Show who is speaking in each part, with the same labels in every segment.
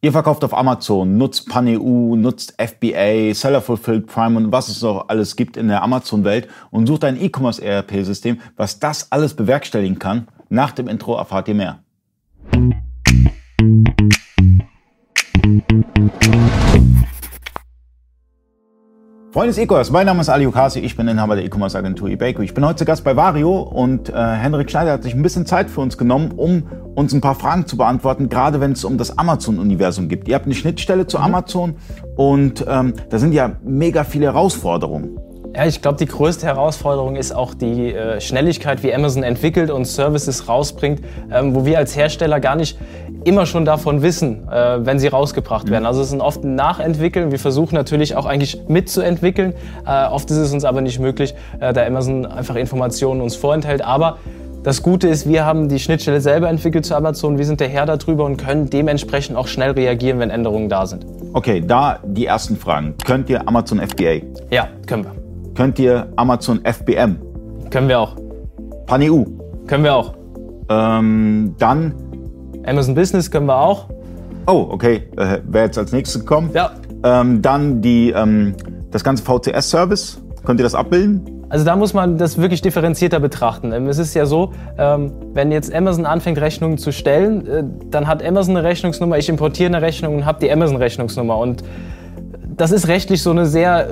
Speaker 1: Ihr verkauft auf Amazon, nutzt PanEU, nutzt FBA, Seller Fulfilled Prime und was es noch alles gibt in der Amazon-Welt und sucht ein E-Commerce ERP-System, was das alles bewerkstelligen kann. Nach dem Intro erfahrt ihr mehr. Freunde des E-Commerce, mein Name ist Ali Okasi, ich bin Inhaber der E-Commerce Agentur eBakery. Ich bin heute zu Gast bei Vario und äh, Henrik Schneider hat sich ein bisschen Zeit für uns genommen, um uns ein paar Fragen zu beantworten, gerade wenn es um das Amazon-Universum geht. Ihr habt eine Schnittstelle zu mhm. Amazon und ähm, da sind ja mega viele Herausforderungen.
Speaker 2: Ja, ich glaube, die größte Herausforderung ist auch die äh, Schnelligkeit, wie Amazon entwickelt und Services rausbringt, ähm, wo wir als Hersteller gar nicht immer schon davon wissen, äh, wenn sie rausgebracht mhm. werden. Also es ist oft ein Nachentwickeln. Wir versuchen natürlich auch eigentlich mitzuentwickeln. Äh, oft ist es uns aber nicht möglich, äh, da Amazon einfach Informationen uns vorenthält. Aber das Gute ist, wir haben die Schnittstelle selber entwickelt zu Amazon. Wir sind der Herr darüber und können dementsprechend auch schnell reagieren, wenn Änderungen da sind.
Speaker 1: Okay, da die ersten Fragen. Könnt ihr Amazon FBA?
Speaker 2: Ja, können wir.
Speaker 1: Könnt ihr Amazon FBM?
Speaker 2: Können wir auch.
Speaker 1: PanEU?
Speaker 2: Können wir auch.
Speaker 1: Ähm, dann
Speaker 2: Amazon Business können wir auch.
Speaker 1: Oh, okay. Äh, Wer jetzt als nächstes gekommen?
Speaker 2: Ja.
Speaker 1: Ähm, dann die, ähm, das ganze VCS-Service. Könnt ihr das abbilden?
Speaker 2: Also da muss man das wirklich differenzierter betrachten. Ähm, es ist ja so, ähm, wenn jetzt Amazon anfängt, Rechnungen zu stellen, äh, dann hat Amazon eine Rechnungsnummer, ich importiere eine Rechnung und habe die Amazon-Rechnungsnummer. Und das ist rechtlich so eine sehr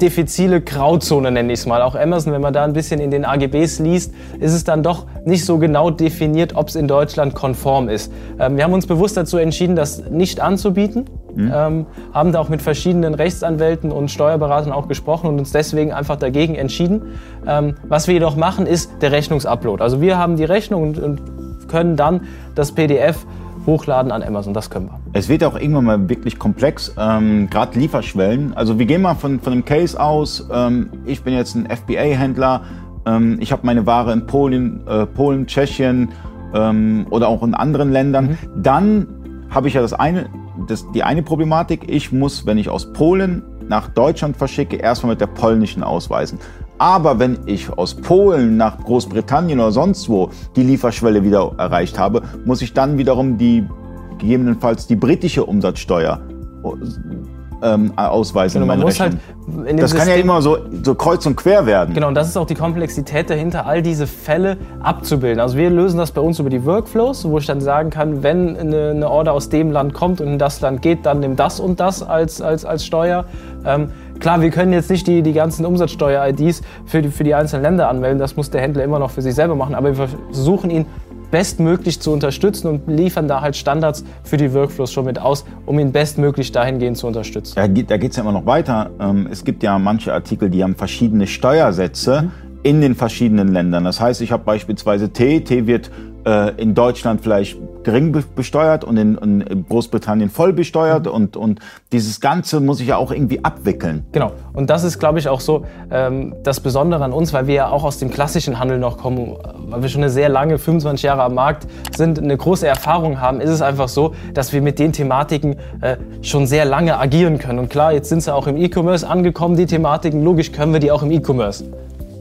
Speaker 2: diffizile Grauzone, nenne ich es mal. Auch Amazon, wenn man da ein bisschen in den AGBs liest, ist es dann doch nicht so genau definiert, ob es in Deutschland konform ist. Ähm, wir haben uns bewusst dazu entschieden, das nicht anzubieten. Mhm. Ähm, haben da auch mit verschiedenen Rechtsanwälten und Steuerberatern auch gesprochen und uns deswegen einfach dagegen entschieden. Ähm, was wir jedoch machen, ist der Rechnungsupload. Also wir haben die Rechnung und, und können dann das PDF hochladen an Amazon. Das können wir.
Speaker 1: Es wird auch irgendwann mal wirklich komplex, ähm, gerade Lieferschwellen. Also wir gehen mal von, von dem Case aus, ähm, ich bin jetzt ein FBA-Händler, ähm, ich habe meine Ware in Polen, äh, Polen Tschechien ähm, oder auch in anderen Ländern. Mhm. Dann habe ich ja das eine, das, die eine Problematik, ich muss, wenn ich aus Polen nach Deutschland verschicke, erstmal mit der polnischen ausweisen. Aber wenn ich aus Polen nach Großbritannien oder sonst wo die Lieferschwelle wieder erreicht habe, muss ich dann wiederum die gegebenenfalls die britische Umsatzsteuer ähm, ausweisen.
Speaker 2: Genau, man muss halt
Speaker 1: das System, kann ja immer so, so kreuz und quer werden.
Speaker 2: Genau, und das ist auch die Komplexität dahinter, all diese Fälle abzubilden. Also wir lösen das bei uns über die Workflows, wo ich dann sagen kann, wenn eine, eine Order aus dem Land kommt und in das Land geht, dann nimm das und das als, als, als Steuer. Ähm, Klar, wir können jetzt nicht die, die ganzen Umsatzsteuer-IDs für die, für die einzelnen Länder anmelden, das muss der Händler immer noch für sich selber machen, aber wir versuchen ihn bestmöglich zu unterstützen und liefern da halt Standards für die Workflows schon mit aus, um ihn bestmöglich dahingehend zu unterstützen.
Speaker 1: Da geht es ja immer noch weiter. Ähm, es gibt ja manche Artikel, die haben verschiedene Steuersätze. Mhm in den verschiedenen Ländern. Das heißt, ich habe beispielsweise Tee. Tee wird äh, in Deutschland vielleicht gering besteuert und in, in Großbritannien voll besteuert mhm. und, und dieses Ganze muss ich ja auch irgendwie abwickeln.
Speaker 2: Genau. Und das ist, glaube ich, auch so ähm, das Besondere an uns, weil wir ja auch aus dem klassischen Handel noch kommen, weil wir schon eine sehr lange, 25 Jahre am Markt sind, eine große Erfahrung haben, ist es einfach so, dass wir mit den Thematiken äh, schon sehr lange agieren können. Und klar, jetzt sind sie auch im E-Commerce angekommen, die Thematiken. Logisch können wir die auch im E-Commerce.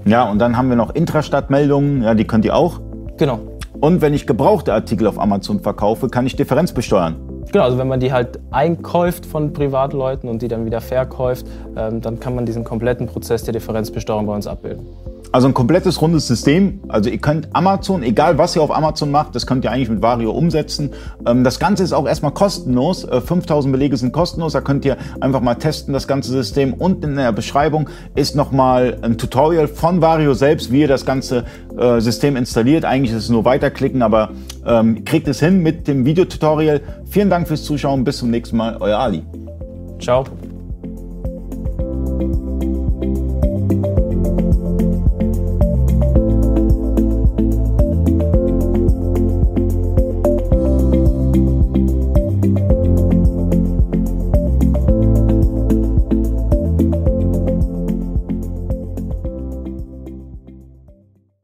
Speaker 1: Ja, und dann haben wir noch Intrastadtmeldungen, ja, die könnt ihr auch.
Speaker 2: Genau.
Speaker 1: Und wenn ich gebrauchte Artikel auf Amazon verkaufe, kann ich Differenz besteuern.
Speaker 2: Genau, also wenn man die halt einkäuft von Privatleuten und die dann wieder verkauft, ähm, dann kann man diesen kompletten Prozess der Differenzbesteuerung bei uns abbilden.
Speaker 1: Also ein komplettes rundes System. Also ihr könnt Amazon, egal was ihr auf Amazon macht, das könnt ihr eigentlich mit Vario umsetzen. Ähm, das Ganze ist auch erstmal kostenlos. 5000 äh, Belege sind kostenlos. Da könnt ihr einfach mal testen, das ganze System. Und in der Beschreibung ist nochmal ein Tutorial von Vario selbst, wie ihr das ganze äh, System installiert. Eigentlich ist es nur weiterklicken, aber ähm, kriegt es hin mit dem Videotutorial. Vielen Dank fürs Zuschauen. Bis zum nächsten Mal. Euer Ali.
Speaker 2: Ciao.